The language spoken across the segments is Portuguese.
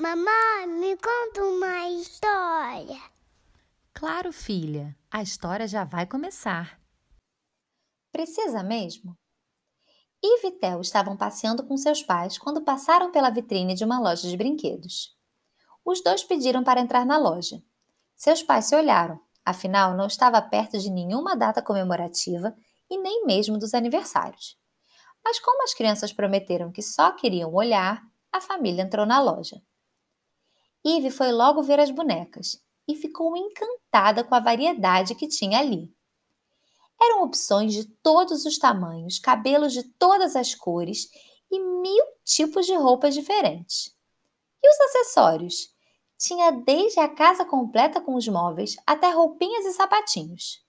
Mamãe, me conta uma história. Claro, filha, a história já vai começar. Precisa mesmo? E Theo estavam passeando com seus pais quando passaram pela vitrine de uma loja de brinquedos. Os dois pediram para entrar na loja. Seus pais se olharam, afinal, não estava perto de nenhuma data comemorativa e nem mesmo dos aniversários. Mas como as crianças prometeram que só queriam olhar, a família entrou na loja. Eve foi logo ver as bonecas e ficou encantada com a variedade que tinha ali. Eram opções de todos os tamanhos, cabelos de todas as cores e mil tipos de roupas diferentes. E os acessórios? Tinha desde a casa completa com os móveis até roupinhas e sapatinhos.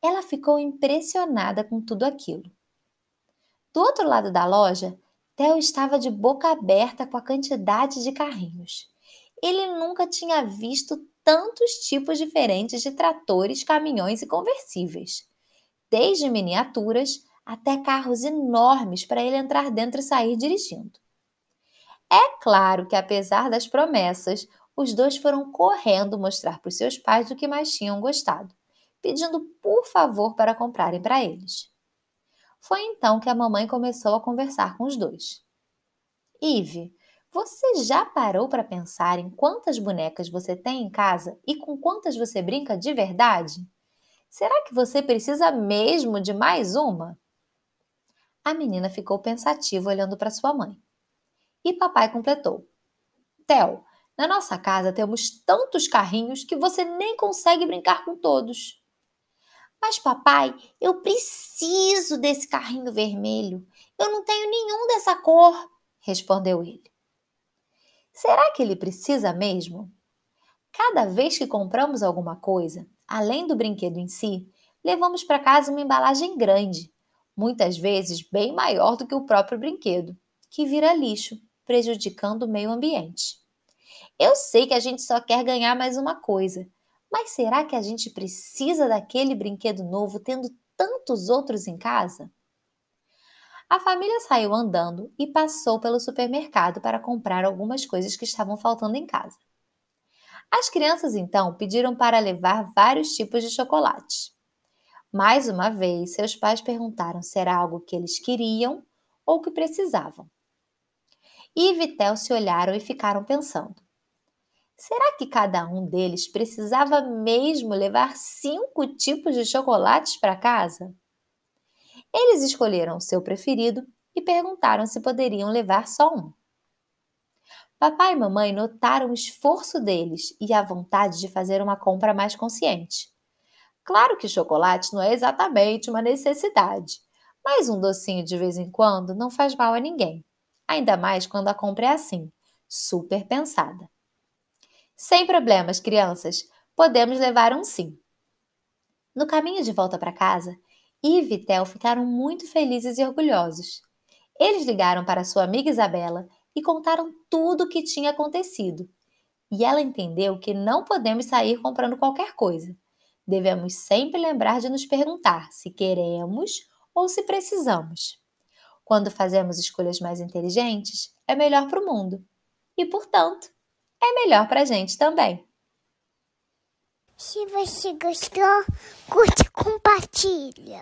Ela ficou impressionada com tudo aquilo. Do outro lado da loja, Theo estava de boca aberta com a quantidade de carrinhos. Ele nunca tinha visto tantos tipos diferentes de tratores, caminhões e conversíveis, desde miniaturas até carros enormes para ele entrar dentro e sair dirigindo. É claro que, apesar das promessas, os dois foram correndo mostrar para os seus pais do que mais tinham gostado, pedindo por favor para comprarem para eles. Foi então que a mamãe começou a conversar com os dois. Ive, você já parou para pensar em quantas bonecas você tem em casa e com quantas você brinca de verdade? Será que você precisa mesmo de mais uma? A menina ficou pensativa olhando para sua mãe. E papai completou: Theo, na nossa casa temos tantos carrinhos que você nem consegue brincar com todos. Mas, papai, eu preciso desse carrinho vermelho. Eu não tenho nenhum dessa cor, respondeu ele. Será que ele precisa mesmo? Cada vez que compramos alguma coisa, além do brinquedo em si, levamos para casa uma embalagem grande, muitas vezes bem maior do que o próprio brinquedo, que vira lixo, prejudicando o meio ambiente. Eu sei que a gente só quer ganhar mais uma coisa, mas será que a gente precisa daquele brinquedo novo tendo tantos outros em casa? A família saiu andando e passou pelo supermercado para comprar algumas coisas que estavam faltando em casa. As crianças então pediram para levar vários tipos de chocolates. Mais uma vez, seus pais perguntaram se era algo que eles queriam ou que precisavam. E Vitel se olharam e ficaram pensando. Será que cada um deles precisava mesmo levar cinco tipos de chocolates para casa? Eles escolheram o seu preferido e perguntaram se poderiam levar só um. Papai e mamãe notaram o esforço deles e a vontade de fazer uma compra mais consciente. Claro que chocolate não é exatamente uma necessidade, mas um docinho de vez em quando não faz mal a ninguém, ainda mais quando a compra é assim, super pensada. Sem problemas, crianças. Podemos levar um sim. No caminho de volta para casa, e Theo ficaram muito felizes e orgulhosos. Eles ligaram para sua amiga Isabela e contaram tudo o que tinha acontecido. E ela entendeu que não podemos sair comprando qualquer coisa. Devemos sempre lembrar de nos perguntar se queremos ou se precisamos. Quando fazemos escolhas mais inteligentes, é melhor para o mundo. E, portanto, é melhor para a gente também. Se você gostou, curte e compartilha.